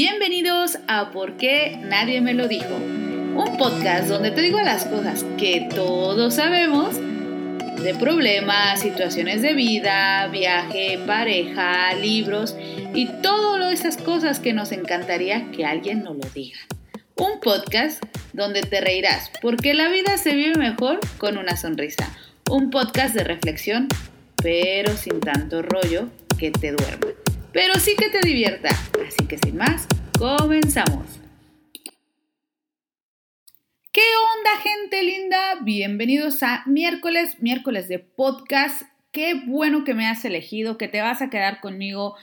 Bienvenidos a ¿Por qué nadie me lo dijo? Un podcast donde te digo las cosas que todos sabemos de problemas, situaciones de vida, viaje, pareja, libros y todas esas cosas que nos encantaría que alguien nos lo diga. Un podcast donde te reirás porque la vida se vive mejor con una sonrisa. Un podcast de reflexión, pero sin tanto rollo que te duerma. Pero sí que te divierta. Así que sin más, comenzamos. ¿Qué onda gente linda? Bienvenidos a miércoles, miércoles de podcast. Qué bueno que me has elegido, que te vas a quedar conmigo.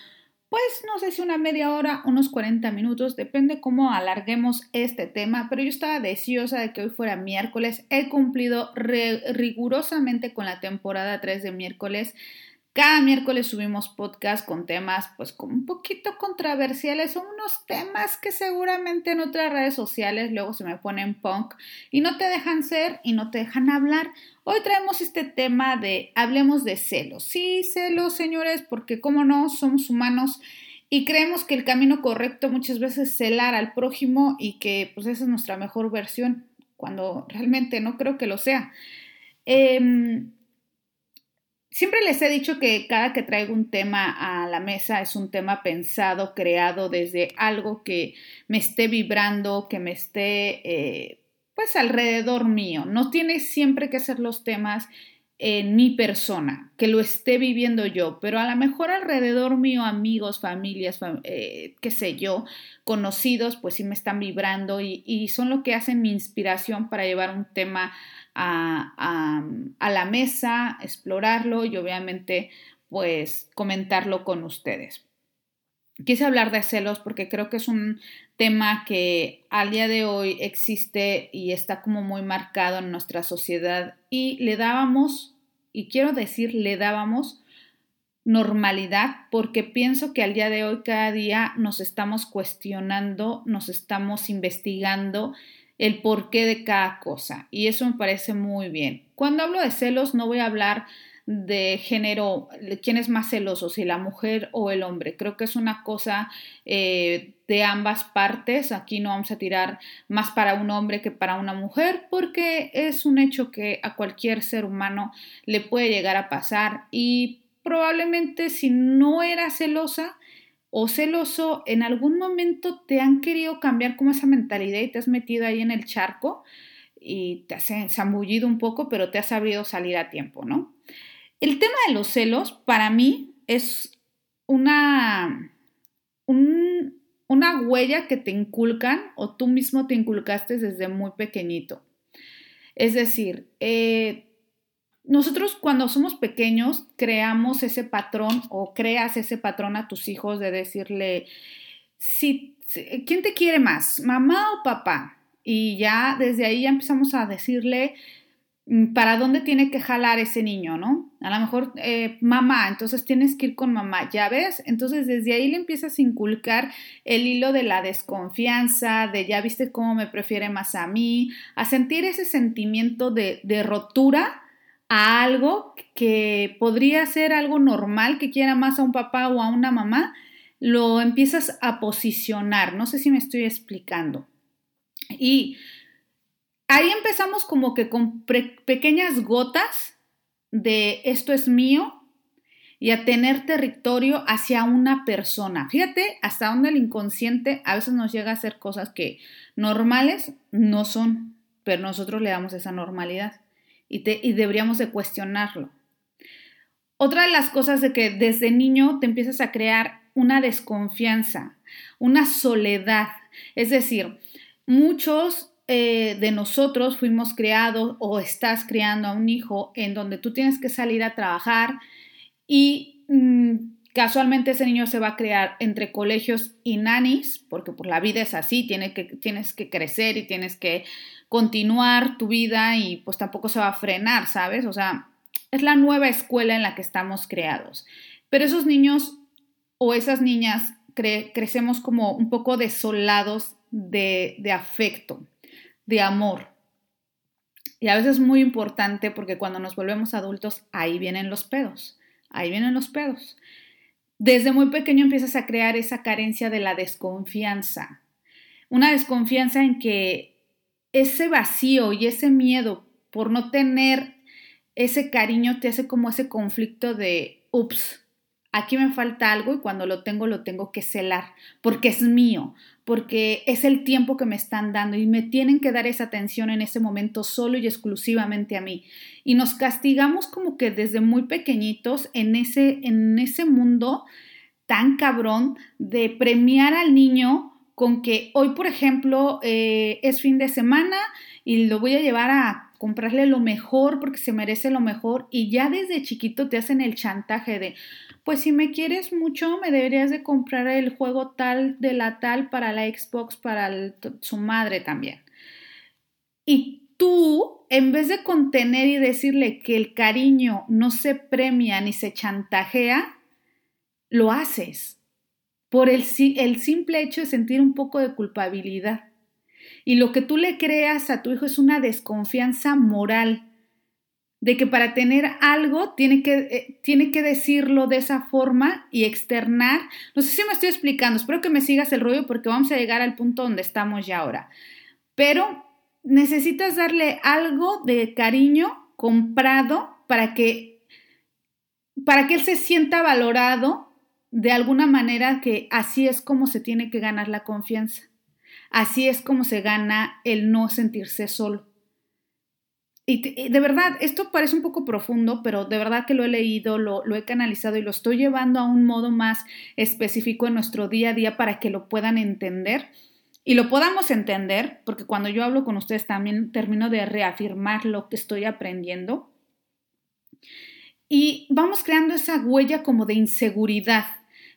Pues no sé si una media hora, unos 40 minutos, depende cómo alarguemos este tema, pero yo estaba deseosa de que hoy fuera miércoles. He cumplido rigurosamente con la temporada 3 de miércoles. Cada miércoles subimos podcast con temas pues como un poquito controversiales, son unos temas que seguramente en otras redes sociales luego se me ponen punk y no te dejan ser y no te dejan hablar. Hoy traemos este tema de hablemos de celos. Sí, celos, señores, porque como no, somos humanos y creemos que el camino correcto muchas veces es celar al prójimo y que pues esa es nuestra mejor versión, cuando realmente no creo que lo sea. Eh, Siempre les he dicho que cada que traigo un tema a la mesa es un tema pensado, creado desde algo que me esté vibrando, que me esté eh, pues alrededor mío. No tiene siempre que ser los temas en mi persona, que lo esté viviendo yo, pero a lo mejor alrededor mío, amigos, familias, eh, qué sé yo, conocidos, pues sí me están vibrando y, y son lo que hacen mi inspiración para llevar un tema a, la mesa, explorarlo y obviamente pues comentarlo con ustedes. Quise hablar de celos porque creo que es un tema que al día de hoy existe y está como muy marcado en nuestra sociedad y le dábamos, y quiero decir, le dábamos normalidad porque pienso que al día de hoy cada día nos estamos cuestionando, nos estamos investigando el porqué de cada cosa y eso me parece muy bien. Cuando hablo de celos no voy a hablar de género, quién es más celoso, si la mujer o el hombre. Creo que es una cosa eh, de ambas partes. Aquí no vamos a tirar más para un hombre que para una mujer porque es un hecho que a cualquier ser humano le puede llegar a pasar y probablemente si no era celosa, o celoso, en algún momento te han querido cambiar como esa mentalidad y te has metido ahí en el charco y te has zambullido un poco, pero te has sabido salir a tiempo, ¿no? El tema de los celos para mí es una, una huella que te inculcan o tú mismo te inculcaste desde muy pequeñito. Es decir, eh, nosotros cuando somos pequeños creamos ese patrón o creas ese patrón a tus hijos de decirle, si, ¿quién te quiere más, mamá o papá? Y ya desde ahí ya empezamos a decirle mm, para dónde tiene que jalar ese niño, ¿no? A lo mejor eh, mamá, entonces tienes que ir con mamá, ¿ya ves? Entonces desde ahí le empiezas a inculcar el hilo de la desconfianza, de ya viste cómo me prefiere más a mí, a sentir ese sentimiento de, de rotura a algo que podría ser algo normal, que quiera más a un papá o a una mamá, lo empiezas a posicionar. No sé si me estoy explicando. Y ahí empezamos como que con pequeñas gotas de esto es mío y a tener territorio hacia una persona. Fíjate hasta donde el inconsciente a veces nos llega a hacer cosas que normales no son, pero nosotros le damos esa normalidad y, deberíamos de cuestionarlo. Otra de las cosas de que desde niño te empiezas a crear una desconfianza, una soledad. Es decir, muchos eh, de nosotros fuimos criados o estás criando a un hijo en donde tú tienes que salir a trabajar y mm, casualmente ese niño se va a crear entre colegios y nanis, porque por la vida es así, que, tienes que crecer y tienes que continuar tu vida y pues tampoco se va a frenar, ¿sabes? O sea, es la nueva escuela en la que estamos creados. Pero esos niños o esas niñas crecemos como un poco desolados de, de afecto, de amor. Y a veces es muy importante porque cuando nos volvemos adultos, ahí vienen los pedos, ahí vienen los pedos. Desde muy pequeño empiezas a crear esa carencia de la desconfianza. Una desconfianza en que ese vacío y ese miedo por no tener ese cariño te hace como ese conflicto de, ups, aquí me falta algo y cuando lo tengo lo tengo que celar porque es mío, porque es el tiempo que me están dando y me tienen que dar esa atención en ese momento solo y exclusivamente a mí. Y nos castigamos como que desde muy pequeñitos en ese, en ese mundo tan cabrón de premiar al niño con que hoy, por ejemplo, eh, es fin de semana y lo voy a llevar a comprarle lo mejor porque se merece lo mejor y ya desde chiquito te hacen el chantaje de, pues si me quieres mucho, me deberías de comprar el juego tal de la tal para la Xbox, para su madre también. Y tú, en vez de contener y decirle que el cariño no se premia ni se chantajea, lo haces por el, el simple hecho de sentir un poco de culpabilidad. Y lo que tú le creas a tu hijo es una desconfianza moral de que para tener algo tiene que, eh, tiene que decirlo de esa forma y externar. No sé si me estoy explicando, espero que me sigas el rollo porque vamos a llegar al punto donde estamos ya ahora. Pero necesitas darle algo de cariño comprado para que, para que él se sienta valorado de alguna manera que así es como se tiene que ganar la confianza. Así es como se gana el no sentirse solo. Y, de verdad, esto parece un poco profundo, pero de verdad que lo he leído, lo, lo, he canalizado y lo estoy llevando a un modo más específico en nuestro día a día para que lo puedan entender y lo podamos entender, porque cuando yo hablo con ustedes también termino de reafirmar lo que estoy aprendiendo. Y vamos creando esa huella como de inseguridad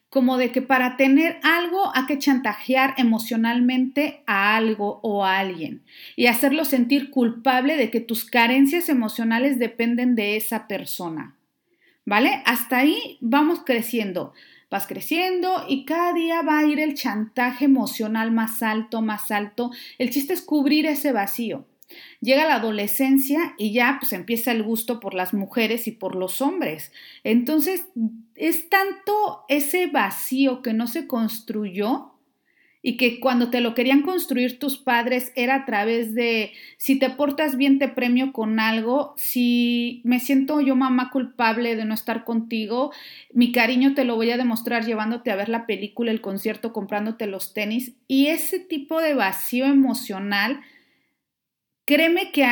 como de que para tener algo hay que chantajear emocionalmente a algo o a alguien y hacerlo sentir culpable de que tus carencias emocionales dependen de esa persona. ¿Vale? Hasta ahí vamos creciendo. Vas creciendo y cada día va a ir el chantaje emocional más alto, más alto. El chiste es cubrir ese vacío. Llega la adolescencia y ya pues empieza el gusto por las mujeres y por los hombres. Entonces es tanto ese vacío que no se construyó y que cuando te lo querían construir tus padres era a través de si te portas bien te premio con algo, si me siento yo mamá culpable de no estar contigo, mi cariño te lo voy a demostrar llevándote a ver la película, el concierto, comprándote los tenis y ese tipo de vacío emocional créeme que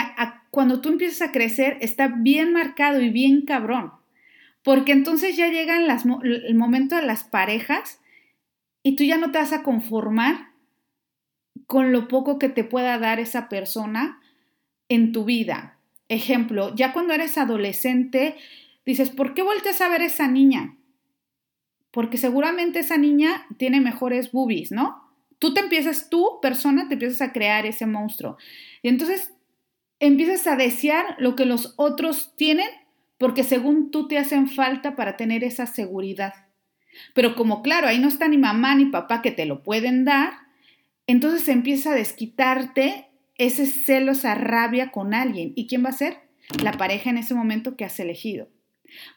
cuando tú empiezas a crecer está bien marcado y bien cabrón, porque entonces ya llegan el momento de las parejas y tú ya no te vas a conformar con lo poco que te pueda dar esa persona en tu vida. Ejemplo, ya cuando eres adolescente, dices, ¿por qué volteas a ver a esa niña? Porque seguramente esa niña tiene mejores boobies, ¿no? Tú te empiezas, tú, persona, te empiezas a crear ese monstruo. Y entonces empiezas a desear lo que los otros tienen porque según tú te hacen falta para tener esa seguridad. Pero como claro, ahí no está ni mamá ni papá que te lo pueden dar, entonces empieza a desquitarte ese celo, esa rabia con alguien. ¿Y quién va a ser? La pareja en ese momento que has elegido.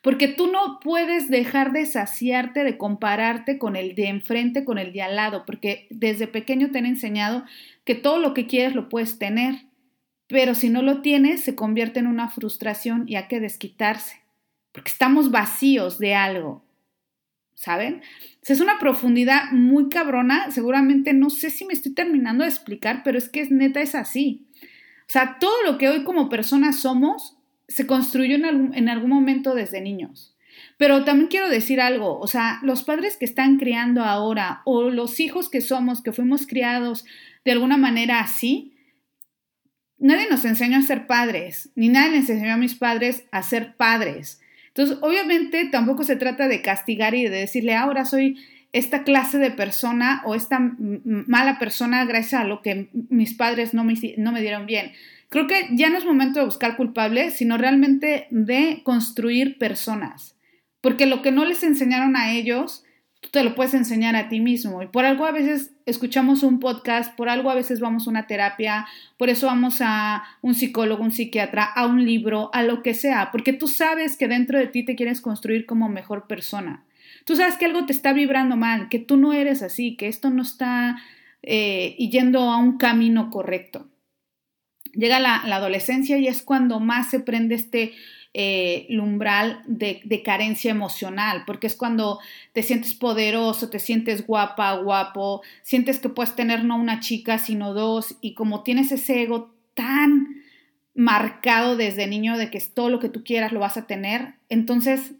Porque tú no puedes dejar de saciarte, de compararte con el de enfrente, con el de al lado, porque desde pequeño te han enseñado que todo lo que quieres lo puedes tener, pero si no lo tienes se convierte en una frustración y hay que desquitarse, porque estamos vacíos de algo, ¿saben? es una profundidad muy cabrona, seguramente no sé si me estoy terminando de explicar, pero es que neta, es así. O sea, todo lo que hoy como personas somos se construyó en algún, en algún momento desde niños. Pero también quiero decir algo, o sea, los padres que están criando ahora o los hijos que somos, que fuimos criados de alguna manera así, nadie nos enseñó a ser padres, ni nadie les enseñó a mis padres a ser padres. Entonces, obviamente tampoco se trata de castigar y de decirle, ahora soy esta clase de persona o esta mala persona gracias a lo que mis padres no me, no me dieron bien. Creo que ya no es momento de buscar culpables, sino realmente de construir personas. Porque lo que no les enseñaron a ellos, tú te lo puedes enseñar a ti mismo. Y por algo a veces escuchamos un podcast, por algo a veces vamos a una terapia, por eso vamos a un psicólogo, un psiquiatra, a un libro, a lo que sea, porque tú sabes que dentro de ti te quieres construir como mejor persona. tú sabes que algo te está vibrando mal, que tú no eres así, que esto no está eh, yendo a un camino correcto. Llega la, adolescencia y es cuando más se prende este eh, umbral de, de, carencia emocional, porque es cuando te sientes poderoso, te sientes guapa, guapo, sientes que puedes tener no una chica, sino dos, y como tienes ese ego tan marcado desde niño de que es todo lo que tú quieras lo vas a tener, entonces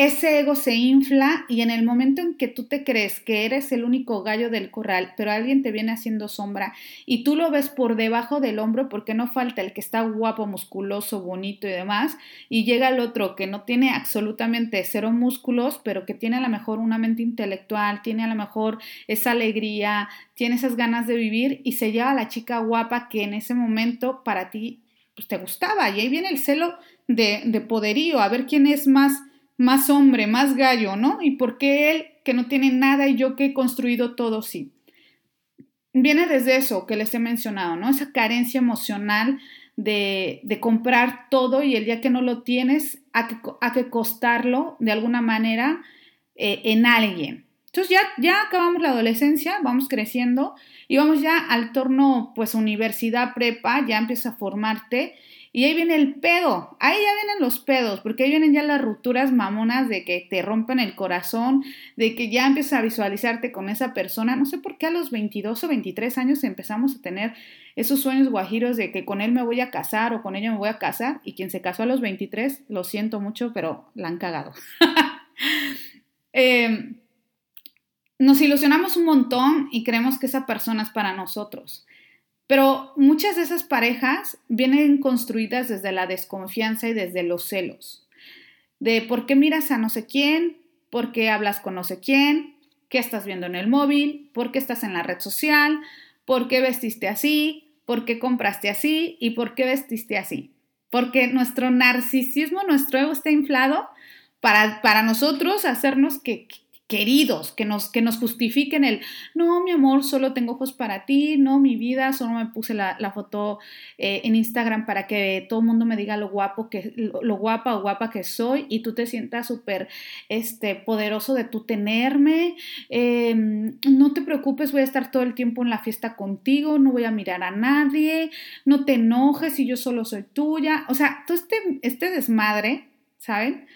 ese ego se infla y en el momento en que tú te crees que eres el único gallo del corral, pero alguien te viene haciendo sombra y tú lo ves por debajo del hombro porque no falta el que está guapo, musculoso, bonito y demás, y llega el otro que no tiene absolutamente cero músculos, pero que tiene a lo mejor una mente intelectual, tiene a lo mejor esa alegría, tiene esas ganas de vivir y se lleva a la chica guapa que en ese momento para ti pues, te gustaba. Y ahí viene el celo de, de poderío, a ver quién es más más hombre, más gallo, ¿no? ¿Y por qué él, que no tiene nada y yo que he construido todo, sí? Viene desde eso que les he mencionado, ¿no? Esa carencia emocional de, de comprar todo y el día que no lo tienes, a que, que costarlo de alguna manera eh, en alguien. Entonces ya, ya acabamos la adolescencia, vamos creciendo y vamos ya al torno, pues universidad, prepa, ya empieza a formarte y ahí viene el pedo, ahí ya vienen los pedos, porque ahí vienen ya las rupturas mamonas de que te rompen el corazón, de que ya empiezas a visualizarte con esa persona. No sé por qué a los 22 o 23 años empezamos a tener esos sueños guajiros de que con él me voy a casar o con ella me voy a casar. Y quien se casó a los 23, lo siento mucho, pero la han cagado. Em, nos ilusionamos un montón y creemos que esa persona es para nosotros. Pero muchas de esas parejas vienen construidas desde la desconfianza y desde los celos. De por qué miras a no sé quién, por qué hablas con no sé quién, qué estás viendo en el móvil, por qué estás en la red social, por qué vestiste así, por qué compraste así y por qué vestiste así. Porque nuestro narcisismo, nuestro ego está inflado para, para nosotros hacernos que, queridos, que nos, que nos justifiquen el, no, mi amor, solo tengo ojos para ti, no, mi vida, solo me puse la, foto eh, en Instagram para que todo el mundo me diga lo guapo que, lo, guapa o guapa que soy y tú te sientas súper este, poderoso de tú tenerme. Em, no te preocupes, voy a estar todo el tiempo en la fiesta contigo, no voy a mirar a nadie, no te enojes si yo solo soy tuya. O sea, todo este, este desmadre, ¿saben?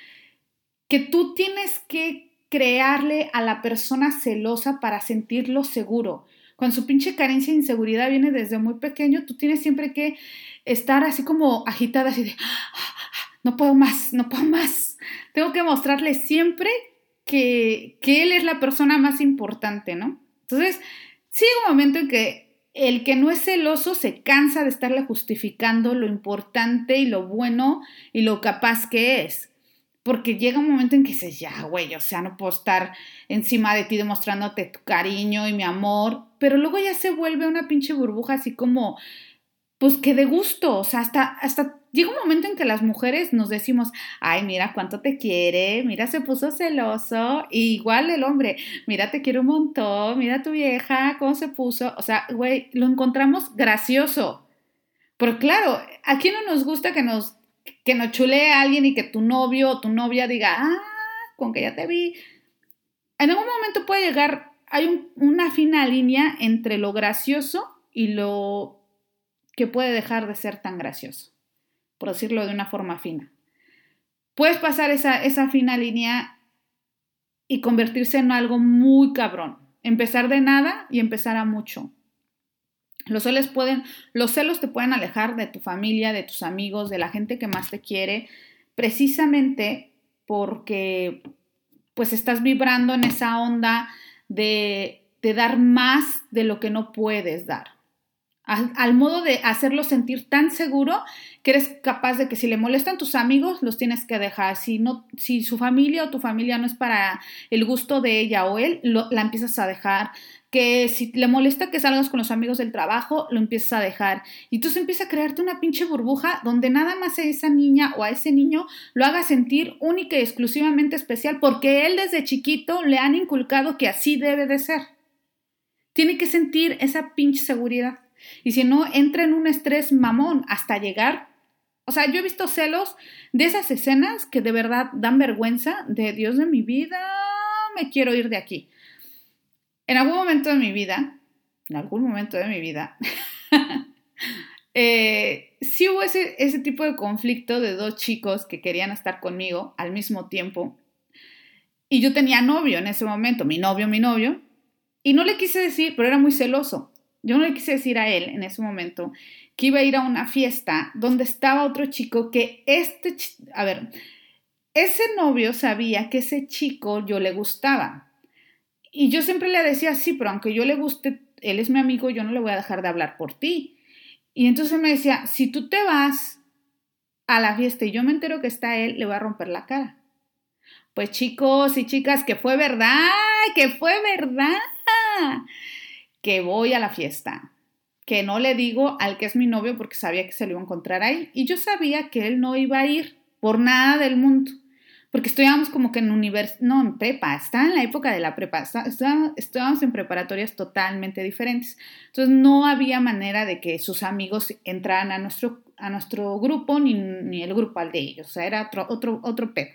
Que tú tienes que crearle a la persona celosa para sentirlo seguro. Cuando su pinche carencia e inseguridad viene desde muy pequeño, tú tienes siempre que estar así como agitada, así de, no puedo más, no puedo más. Tengo que mostrarle siempre que, que él es la persona más importante, ¿no? Entonces, sí un momento en que el que no es celoso se cansa de estarle justificando lo importante y lo bueno y lo capaz que es porque llega un momento en que dices, ya, güey, o sea, no puedo estar encima de ti demostrándote tu cariño y mi amor, pero luego ya se vuelve una pinche burbuja así como, pues que de gusto, o sea, hasta, hasta llega un momento en que las mujeres nos decimos, ay, mira cuánto te quiere, mira, se puso celoso, igual el hombre, mira, te quiero un montón, mira tu vieja, cómo se puso, o sea, güey, lo encontramos gracioso. Pero claro, ¿a quién no nos gusta que nos que no chulee a alguien y que tu novio o tu novia diga, ah, con que ya te vi. En algún momento puede llegar, hay una fina línea entre lo gracioso y lo que puede dejar de ser tan gracioso, por decirlo de una forma fina. Puedes pasar esa, esa fina línea y convertirse en algo muy cabrón. Empezar de nada y empezar a mucho. Los celos, pueden, los celos te pueden alejar de tu familia, de tus amigos, de la gente que más te quiere, precisamente porque pues estás vibrando en esa onda de, de dar más de lo que no puedes dar. Al, modo de hacerlo sentir tan seguro que eres capaz de que si le molestan tus amigos, los tienes que dejar. Si, no, si su familia o tu familia no es para el gusto de ella o él, la empiezas a dejar que si le molesta que salgas con los amigos del trabajo, lo empiezas a dejar. Y entonces empieza a crearte una pinche burbuja donde nada más a esa niña o a ese niño lo haga sentir única y exclusivamente especial porque él desde chiquito le han inculcado que así debe de ser. Tiene que sentir esa pinche seguridad. Y si no, entra en un estrés mamón hasta llegar. O sea, yo he visto celos de esas escenas que de verdad dan vergüenza de Dios de mi vida me quiero ir de aquí. En algún momento de mi vida, en algún momento de mi vida, eh, sí hubo ese, ese tipo de conflicto de dos chicos que querían estar conmigo al mismo tiempo. Y yo tenía novio en ese momento, mi novio, mi novio, y no le quise decir, pero era muy celoso. Yo no le quise decir a él en ese momento que iba a ir a una fiesta donde estaba otro chico que este, a ver, ese novio sabía que ese chico yo le gustaba. Y yo siempre le decía, sí, pero aunque yo le guste, él es mi amigo, yo no le voy a dejar de hablar por ti. Y entonces me decía, si tú te vas a la fiesta y yo me entero que está él, le voy a romper la cara. Pues chicos y chicas, que fue verdad, que fue verdad, que voy a la fiesta que no le digo al que es mi novio porque sabía que se lo iba a encontrar ahí. Y yo sabía que él no iba a ir por nada del mundo. Porque estudiábamos como que en universidad, no, en prepa, estaba en la época de la prepa, estudiábamos en preparatorias totalmente diferentes. Entonces no había manera de que sus amigos entraran a nuestro, a nuestro grupo ni, ni el grupo al de ellos. O sea, era otro, otro, otro pedo.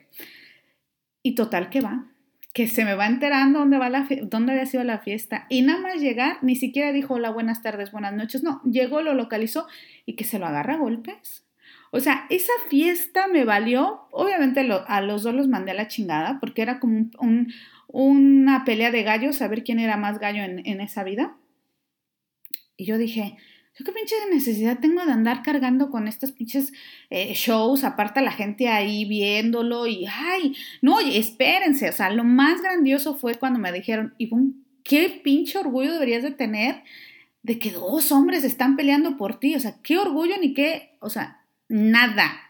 Y total que va que se me va enterando dónde, va la dónde había sido la fiesta. Y nada más llegar, ni siquiera dijo hola, buenas tardes, buenas noches. No, llegó, lo localizó y que se lo agarra a golpes. O sea, esa fiesta me valió, obviamente a los dos los mandé a la chingada, porque era como una pelea de gallos, a ver quién era más gallo en, esa vida. Y yo dije, qué pinche necesidad tengo de andar cargando con estos pinches eh, shows, aparte la gente ahí viéndolo y, ay, no, espérense, o sea, lo más grandioso fue cuando me dijeron, Ivonne, qué pinche orgullo deberías de tener de que dos hombres están peleando por ti, o sea, qué orgullo ni qué, o sea, nada.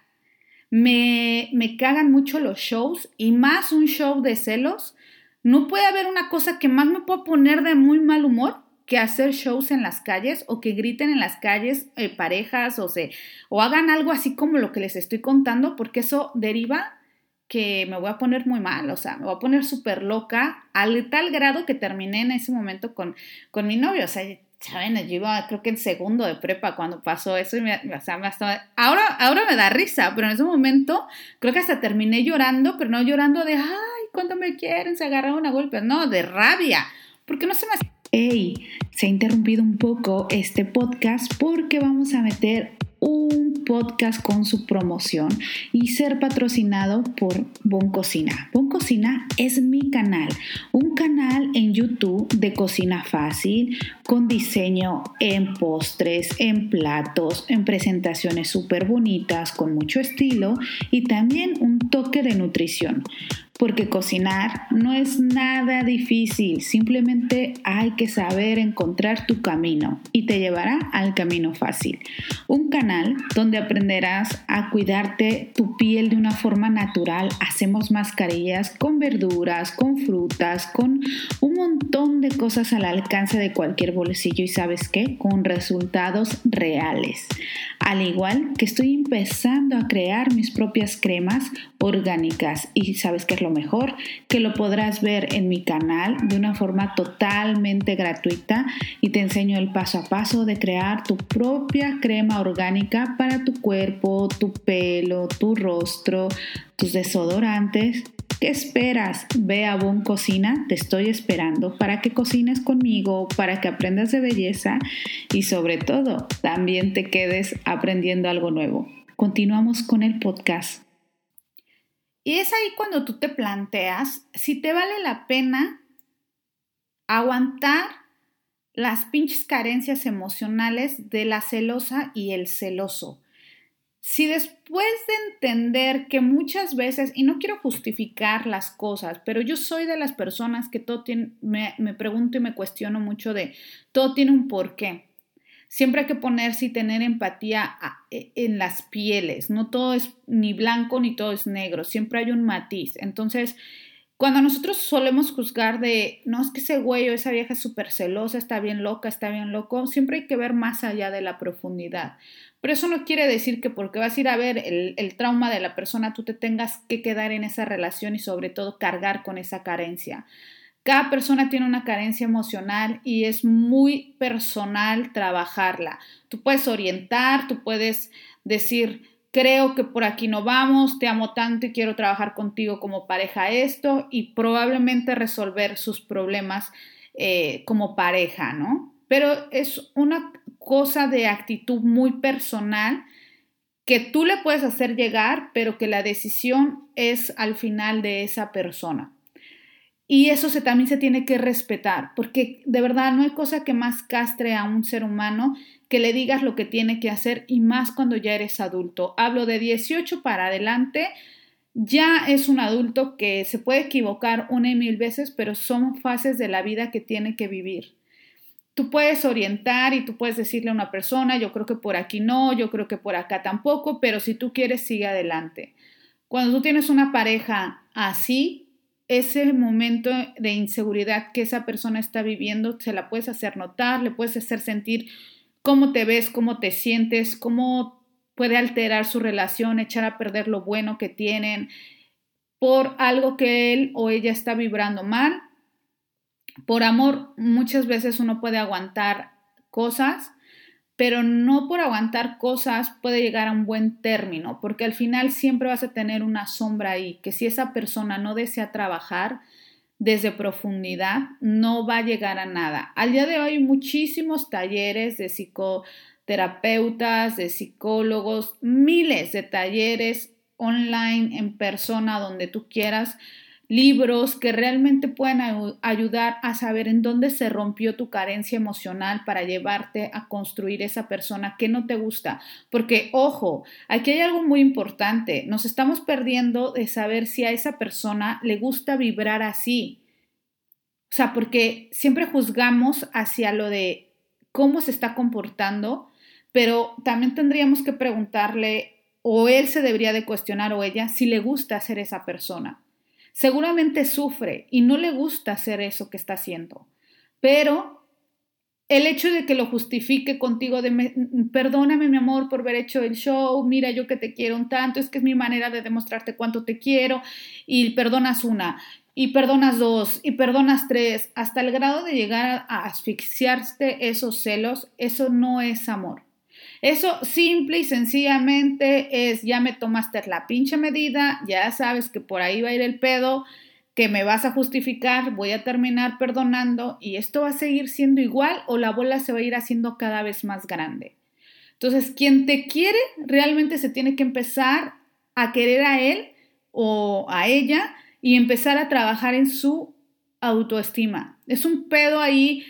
Me, me cagan mucho los shows y más un show de celos. No puede haber una cosa que más me pueda poner de muy mal humor que hacer shows en las calles o que griten en las calles eh, parejas o, se, o hagan algo así como lo que les estoy contando, porque eso deriva que me voy a poner muy mal, o sea, me voy a poner súper loca, al tal grado que terminé en ese momento con, con mi novio, o sea, saben, yo iba creo que en segundo de prepa cuando pasó eso y me, o sea, me ahora, ahora me da risa, pero en ese momento creo que hasta terminé llorando, pero no llorando de, ay, ¿cuánto me quieren? Se agarraron a golpes, no, de rabia, porque no se me Hey, se ha interrumpido un poco este podcast porque vamos a meter un podcast con su promoción y ser patrocinado por Bon Cocina. Bon Cocina es mi canal, un canal en YouTube de cocina fácil, con diseño en postres, en platos, en presentaciones súper bonitas, con mucho estilo y también un toque de nutrición porque cocinar no es nada difícil, simplemente hay que saber encontrar tu camino y te llevará al camino fácil. Un canal donde aprenderás a cuidarte tu piel de una forma natural. Hacemos mascarillas con verduras, con frutas, con un montón de cosas al alcance de cualquier bolsillo y sabes qué, con resultados reales. Al igual que estoy empezando a crear mis propias cremas orgánicas y sabes qué es lo mejor, que lo podrás ver en mi canal de una forma totalmente gratuita y te enseño el paso a paso de crear tu propia crema orgánica para tu cuerpo, tu pelo, tu rostro, tus desodorantes. ¿Qué esperas? Ve a Bon Cocina, te estoy esperando para que cocines conmigo, para que aprendas de belleza y sobre todo también te quedes aprendiendo algo nuevo. Continuamos con el podcast. Y es ahí cuando tú te planteas si te vale la pena aguantar las pinches carencias emocionales de la celosa y el celoso. Si después de entender que muchas veces, y no quiero justificar las cosas, pero yo soy de las personas que todo tiene, me, me pregunto y me cuestiono mucho de todo tiene un porqué. Siempre hay que ponerse y tener empatía e, en las pieles. No todo es ni blanco ni todo es negro. Siempre hay un matiz. Entonces, cuando nosotros solemos juzgar de, no es que ese güey o esa vieja es súper celosa, está bien loca, está bien loco, siempre hay que ver más allá de la profundidad. Pero eso no quiere decir que porque vas a ir a ver el, el, trauma de la persona, tú te tengas que quedar en esa relación y sobre todo cargar con esa carencia. Cada persona tiene una carencia emocional y es muy personal trabajarla. Tú puedes orientar, tú puedes decir, creo que por aquí no vamos, te amo tanto y quiero trabajar contigo como pareja esto y probablemente resolver sus problemas eh, como pareja, ¿no? Pero es una cosa de actitud muy personal que tú le puedes hacer llegar, pero que la decisión es al final de esa persona. Y eso también se tiene que respetar, porque de verdad no hay cosa que más castre a un ser humano que le digas lo que tiene que hacer y más cuando ya eres adulto. Hablo de 18 para adelante, ya es un adulto que se puede equivocar una y mil veces, pero son fases de la vida que tiene que vivir. Tú puedes orientar y tú puedes decirle a una persona, yo creo que por aquí no, yo creo que por acá tampoco, pero si tú quieres, sigue adelante. Cuando tú tienes una pareja así, ese momento de inseguridad que esa persona está viviendo, se la puedes hacer notar, le puedes hacer sentir cómo te ves, cómo te sientes, cómo puede alterar su relación, echar a perder lo bueno que tienen por algo que él o ella está vibrando mal. Por amor, muchas veces uno puede aguantar cosas pero no por aguantar cosas puede llegar a un buen término, porque al final siempre vas a tener una sombra ahí, que si esa persona no desea trabajar desde profundidad, no va a llegar a nada. Al día de hoy hay muchísimos talleres de psicoterapeutas, de psicólogos, miles de talleres online, en persona, donde tú quieras, libros que realmente puedan ayudar a saber en dónde se rompió tu carencia emocional para llevarte a construir esa persona que no te gusta. Porque, ojo, aquí hay algo muy importante. Nos estamos perdiendo de saber si a esa persona le gusta vibrar así. O sea, porque siempre juzgamos hacia lo de cómo se está comportando, pero también tendríamos que preguntarle, o él se debería de cuestionar o ella, si le gusta ser esa persona. Seguramente sufre y no le gusta hacer eso que está haciendo, pero el hecho de que lo justifique contigo de perdóname mi amor por haber hecho el show, mira yo que te quiero un tanto, es que es mi manera de demostrarte cuánto te quiero y perdonas una y perdonas dos y perdonas tres, hasta el grado de llegar a asfixiarte esos celos, eso no es amor. Eso simple y sencillamente es, ya me tomaste la pinche medida, ya sabes que por ahí va a ir el pedo, que me vas a justificar, voy a terminar perdonando y esto va a seguir siendo igual o la bola se va a ir haciendo cada vez más grande. Entonces, quien te quiere realmente se tiene que empezar a querer a él o a ella y empezar a trabajar en su autoestima. Es un pedo ahí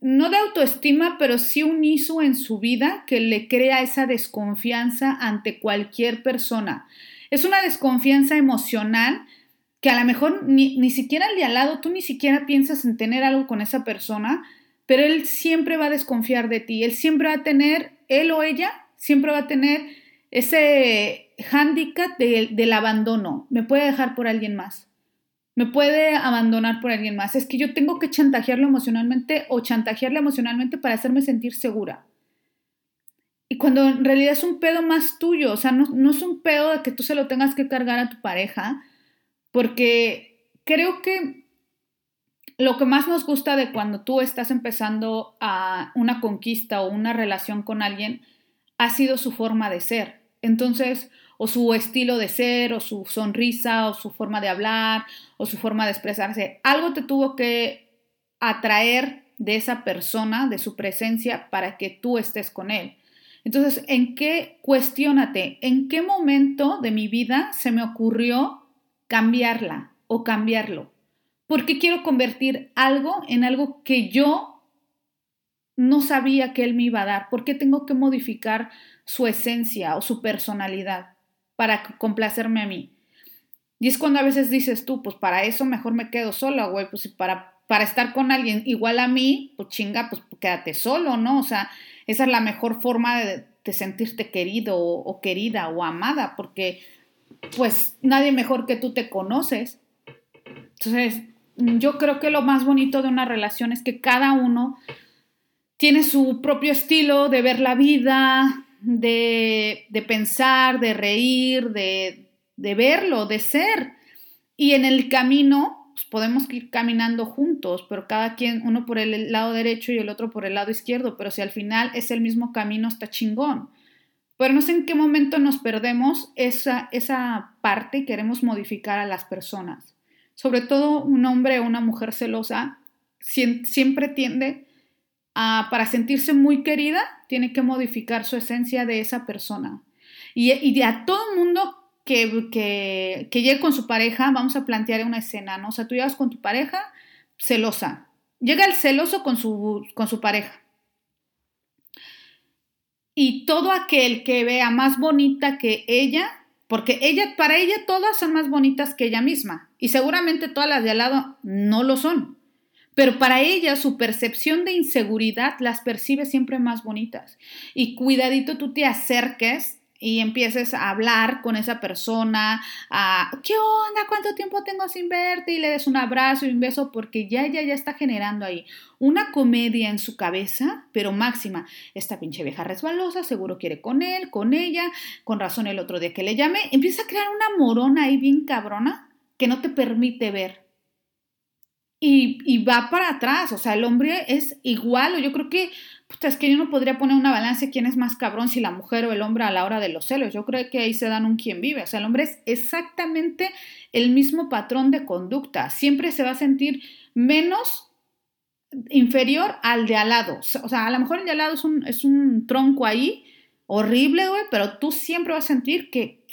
no de autoestima, pero sí un ISO en su vida que le crea esa desconfianza ante cualquier persona. Es una desconfianza emocional que a lo mejor ni, ni siquiera al de al lado, tú ni siquiera piensas en tener algo con esa persona, pero él siempre va a desconfiar de ti, él siempre va a tener, él o ella, siempre va a tener ese hándicap del abandono, me puede dejar por alguien más me puede abandonar por alguien más. Es que yo tengo que chantajearlo emocionalmente o chantajearla emocionalmente para hacerme sentir segura. Y cuando en realidad es un pedo más tuyo, o sea, no, no es un pedo de que tú se lo tengas que cargar a tu pareja, porque creo que lo que más nos gusta de cuando tú estás empezando a una conquista o una relación con alguien ha sido su forma de ser. Entonces, o su estilo de ser, o su sonrisa, o su forma de hablar, o su forma de expresarse. Algo te tuvo que atraer de esa persona, de su presencia, para que tú estés con él. Entonces, ¿en qué cuestiónate? ¿En qué momento de mi vida se me ocurrió cambiarla o cambiarlo? ¿Por qué quiero convertir algo en algo que yo no sabía que él me iba a dar? ¿Por qué tengo que modificar su esencia o su personalidad? Para complacerme a mí. Y es cuando a veces dices tú, pues para eso mejor me quedo sola, güey, pues para, para estar con alguien igual a mí, pues chinga, pues quédate solo, ¿no? O sea, esa es la mejor forma de, sentirte querido o, o, querida o amada, porque pues nadie mejor que tú te conoces. Entonces, yo creo que lo más bonito de una relación es que cada uno tiene su propio estilo de ver la vida, de, pensar, de reír, de, verlo, de ser. Y en el camino pues, podemos ir caminando juntos, pero cada quien, uno por el lado derecho y el otro por el lado izquierdo, pero si al final es el mismo camino, está chingón. pero no sé en qué momento nos perdemos esa, esa parte y queremos modificar a las personas. Sobre todo un hombre o una mujer celosa siempre tiende a, para sentirse muy querida, tiene que modificar su esencia de esa persona. Y, y a todo el mundo que, que, que, llegue con su pareja, vamos a plantear una escena, ¿no? O sea, tú llegas con tu pareja celosa. Llega el celoso con su, con su pareja y todo aquel que vea más bonita que ella, porque ella, para ella todas son más bonitas que ella misma, y seguramente todas las de al lado no lo son, pero para ella su percepción de inseguridad las percibe siempre más bonitas. Y cuidadito tú te acerques y empieces a hablar con esa persona, a ¿qué onda? ¿Cuánto tiempo tengo sin verte? Y le des un abrazo y un beso porque ya ella ya está generando ahí una comedia en su cabeza, pero máxima. Esta pinche vieja resbalosa seguro quiere con él, con ella, con razón el otro día que le llamé, empieza a crear una morona ahí bien cabrona que no te permite ver. Y, va para atrás, o sea, el hombre es igual, o yo creo que puta, es que yo no podría poner una balanza quién es más cabrón, si la mujer o el hombre a la hora de los celos. Yo creo que ahí se dan un quien vive. O sea, el hombre es exactamente el mismo patrón de conducta. Siempre se va a sentir menos inferior al de al lado. O sea, a lo mejor el de al lado es un, es un tronco ahí, horrible, güey, pero tú siempre vas a sentir que,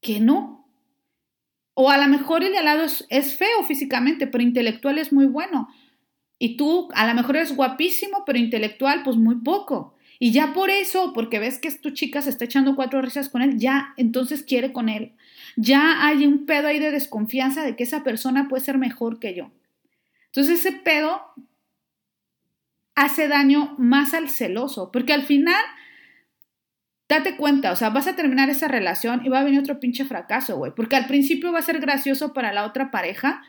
que no. O a lo mejor el de al lado es, feo físicamente, pero intelectual es muy bueno. Y tú a lo mejor eres guapísimo, pero intelectual, pues muy poco. Y ya por eso, porque ves que tu chica se está echando cuatro risas con él, ya entonces quiere con él. Ya hay un pedo ahí de desconfianza de que esa persona puede ser mejor que yo. Entonces ese pedo hace daño más al celoso, porque al final, date cuenta, o sea, vas a terminar esa relación y va a venir otro pinche fracaso, güey, porque al principio va a ser gracioso para la otra pareja,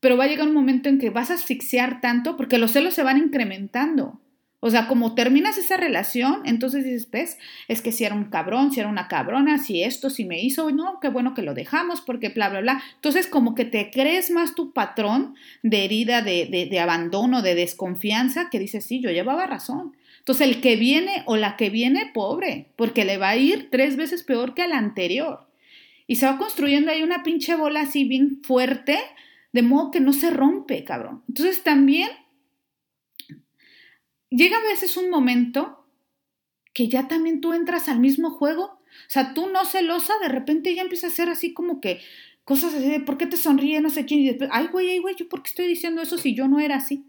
pero va a llegar un momento en que vas a asfixiar tanto porque los celos se van incrementando. O sea, como terminas esa relación, entonces dices, ves, es que si era un cabrón, si era una cabrona, si esto, si me hizo, no, qué bueno que lo dejamos, porque bla, bla, bla. Entonces, como que te crees más tu patrón de herida, de, de, de abandono, de desconfianza, que dices, sí, yo llevaba razón. Entonces, el que viene o la que viene, pobre, porque le va a ir tres veces peor que al anterior. Y se va construyendo ahí una pinche bola así bien fuerte de modo que no se rompe, cabrón. Entonces también llega a veces un momento que ya también tú entras al mismo juego. O sea, tú no celosa, de repente ya empieza a hacer así como que cosas así de ¿por qué te sonríe? No sé quién. Y después, ay, güey, ay, güey, ¿yo por qué estoy diciendo eso si yo no era así?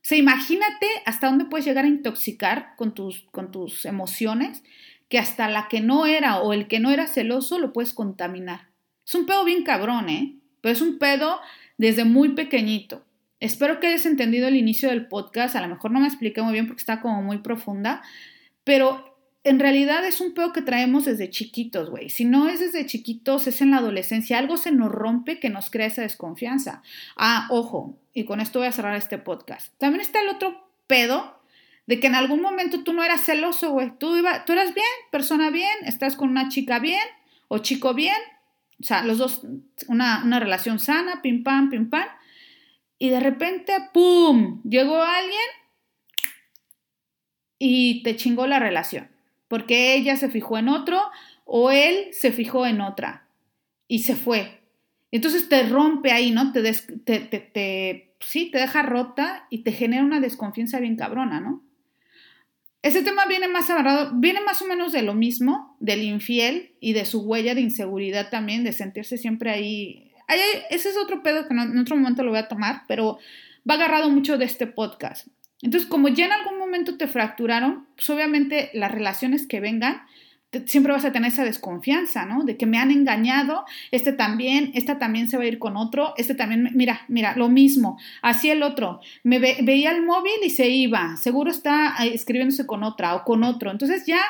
O sea, imagínate hasta dónde puedes llegar a intoxicar con tus, con tus emociones, que hasta la que no era o el que no era celoso lo puedes contaminar. Es un pedo bien cabrón, ¿eh? Pero es un pedo desde muy pequeñito. Espero que hayas entendido el inicio del podcast, a lo mejor no me expliqué muy bien porque está como muy profunda, pero en realidad es un pedo que traemos desde chiquitos, güey. Si no es desde chiquitos, es en la adolescencia. Algo se nos rompe que nos crea esa desconfianza. Ah, ojo, y con esto voy a cerrar este podcast. También está el otro pedo de que en algún momento tú no eras celoso, güey. Tú, tú eras bien, persona bien, estás con una chica bien o chico bien, o sea, los dos, una, una relación sana, pim pam, pim pam. Y de repente, ¡pum! Llegó alguien y te chingó la relación. Porque ella se fijó en otro o él se fijó en otra y se fue. Entonces te rompe ahí, ¿no? Te, te, te, te, sí, te deja rota y te genera una desconfianza bien cabrona, ¿no? Ese tema viene más agarrado, viene más o menos de lo mismo, del infiel y de su huella de inseguridad también, de sentirse siempre ahí. ese es otro pedo que en otro momento lo voy a tomar, pero va agarrado mucho de este podcast. Entonces, como ya en algún momento te fracturaron, pues obviamente las relaciones que vengan siempre vas a tener esa desconfianza, ¿no? De que me han engañado, este también, esta también se va a ir con otro, este también, mira, mira, lo mismo, así el otro, me veía el móvil y se iba, seguro está escribiéndose con otra o con otro, entonces ya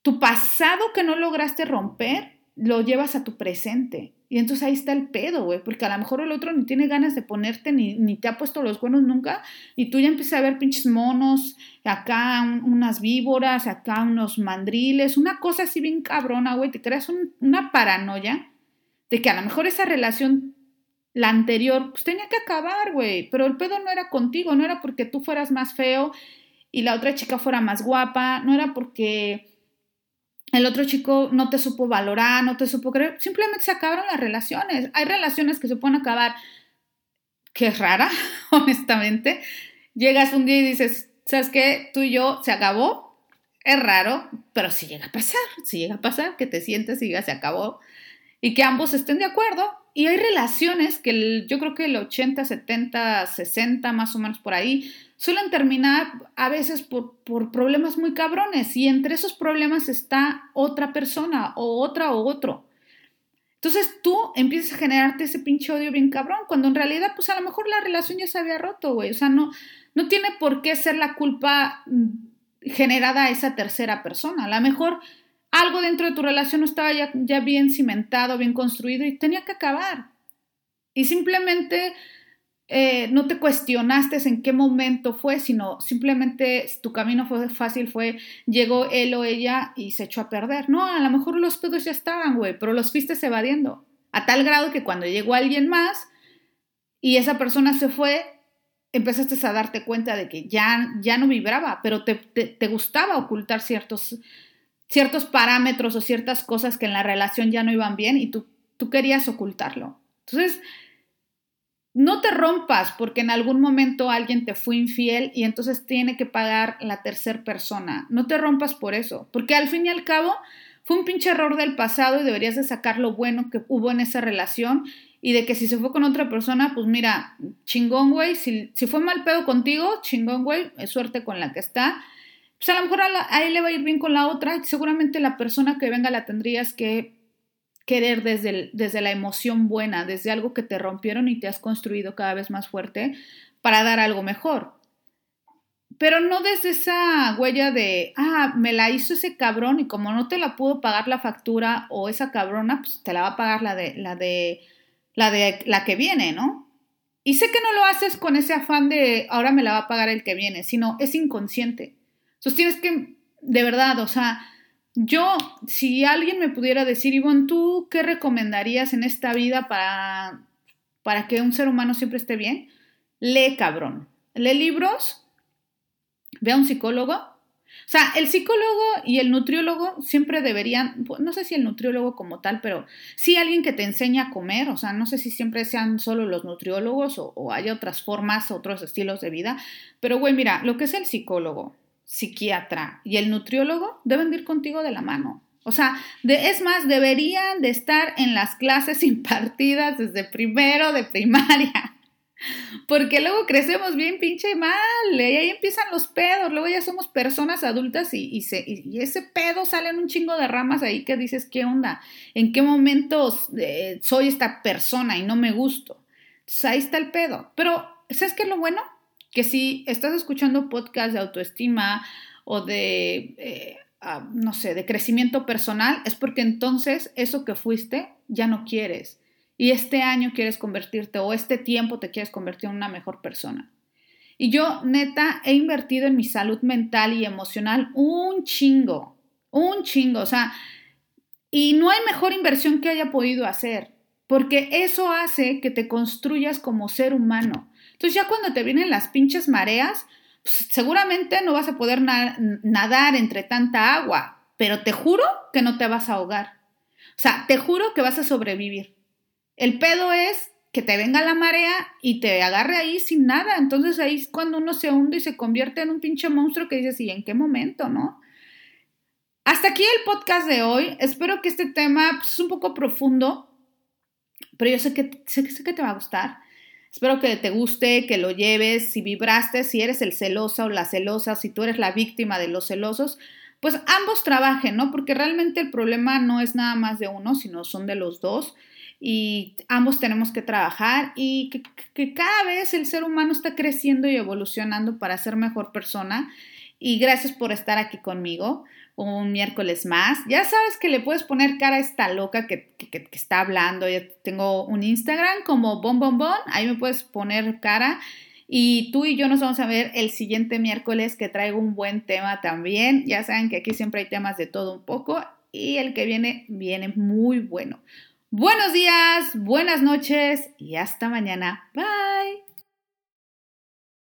tu pasado que no lograste romper, lo llevas a tu presente. Y entonces ahí está el pedo, güey, porque a lo mejor el otro ni tiene ganas de ponerte, ni, ni te ha puesto los buenos nunca, y tú ya empiezas a ver pinches monos, acá unas víboras, acá unos mandriles, una cosa así bien cabrona, güey, te creas una paranoia de que a lo mejor esa relación, la anterior, pues tenía que acabar, güey, pero el pedo no era contigo, no era porque tú fueras más feo y la otra chica fuera más guapa, no era porque el otro chico no te supo valorar, no te supo creer, simplemente se acabaron las relaciones. Hay relaciones que se pueden acabar, que es rara, honestamente. Llegas un día y dices, ¿sabes qué? Tú y yo se acabó. Es raro, pero sí llega a pasar, sí llega a pasar que te sientes y ya se acabó y que ambos estén de acuerdo. Y hay relaciones que yo creo que el 80, 70, 60 más o menos por ahí suelen terminar a veces por, por, problemas muy cabrones y entre esos problemas está otra persona o otra o otro. Entonces tú empiezas a generarte ese pinche odio bien cabrón, cuando en realidad pues a lo mejor la relación ya se había roto, güey. O sea, no, no tiene por qué ser la culpa mm, generada a esa tercera persona. A lo mejor algo dentro de tu relación no estaba ya, ya bien cimentado, bien construido y tenía que acabar. Y simplemente eh, no te cuestionaste en qué momento fue, sino simplemente tu camino fue fácil, fue, llegó él o ella y se echó a perder. No, a lo mejor los pedos ya estaban, güey, pero los fuiste evadiendo. A tal grado que cuando llegó alguien más y esa persona se fue, empezaste a darte cuenta de que ya, ya no vibraba, pero te, te gustaba ocultar ciertos, ciertos parámetros o ciertas cosas que en la relación ya no iban bien y tú, tú querías ocultarlo. Entonces, no te rompas porque en algún momento alguien te fue infiel y entonces tiene que pagar la tercera persona. No te rompas por eso, porque al fin y al cabo fue un pinche error del pasado y deberías de sacar lo bueno que hubo en esa relación y de que si se fue con otra persona, pues mira, chingón, güey, si, fue mal pedo contigo, chingón, güey, es suerte con la que está. Pues a lo mejor a, le va a ir bien con la otra y seguramente la persona que venga la tendrías que querer desde, desde la emoción buena, desde algo que te rompieron y te has construido cada vez más fuerte para dar algo mejor. Pero no desde esa huella de, ah, me la hizo ese cabrón y como no te la pudo pagar la factura o esa cabrona, pues te la va a pagar la de, la de, la de la que viene, ¿no? Y sé que no lo haces con ese afán de ahora me la va a pagar el que viene, sino es inconsciente. Entonces tienes que, de verdad, o sea, yo, si alguien me pudiera decir, Ivonne, ¿tú qué recomendarías en esta vida para, para que un ser humano siempre esté bien? Lee cabrón. Lee libros, ve a un psicólogo. O sea, el psicólogo y el nutriólogo siempre deberían, no sé si el nutriólogo como tal, pero sí alguien que te enseña a comer, o sea, no sé si siempre sean solo los nutriólogos o, o hay otras formas, otros estilos de vida, pero güey, mira, lo que es el psicólogo, psiquiatra y el nutriólogo deben ir contigo de la mano. O sea, de, es más, deberían de estar en las clases impartidas desde primero de primaria. Porque luego crecemos bien pinche mal, y ahí empiezan los pedos, luego ya somos personas adultas y, y, y ese pedo sale en un chingo de ramas ahí que dices, ¿qué onda? ¿En qué momento eh, soy esta persona y no me gusto? Entonces ahí está el pedo. Pero, ¿sabes qué es lo bueno? Que si estás escuchando podcast de autoestima o de, eh, ah, no sé, de crecimiento personal, es porque entonces eso que fuiste ya no quieres. Y este año quieres convertirte o este tiempo te quieres convertir en una mejor persona. Y yo, neta, he invertido en mi salud mental y emocional un chingo, un chingo. O sea, y no hay mejor inversión que haya podido hacer, porque eso hace que te construyas como ser humano. Entonces ya cuando te vienen las pinches mareas, pues, seguramente no vas a poder nadar entre tanta agua, pero te juro que no te vas a ahogar. O sea, te juro que vas a sobrevivir. El pedo es que te venga la marea y te agarre ahí sin nada. Entonces ahí es cuando uno se hunde y se convierte en un pinche monstruo que dices, ¿y en qué momento, no? Hasta aquí el podcast de hoy. Espero que este tema pues, es un poco profundo, pero yo sé que, sé, sé que te va a gustar. Espero que te guste, que lo lleves, si vibraste, si eres el celosa o la celosa, si tú eres la víctima de los celosos, pues ambos trabajen, ¿no? Porque realmente el problema no es nada más de uno, sino son de los dos y ambos tenemos que trabajar y que, que, cada vez el ser humano está creciendo y evolucionando para ser mejor persona. Y gracias por estar aquí conmigo un miércoles más. Ya sabes que le puedes poner cara a esta loca que, está hablando. Tengo un Instagram como bon, bon, bon. Ahí me puedes poner cara. Y tú y yo nos vamos a ver el siguiente miércoles que traigo un buen tema también. Ya saben que aquí siempre hay temas de todo un poco. Y el que viene, viene muy bueno. Buenos días, buenas noches y hasta mañana. Bye.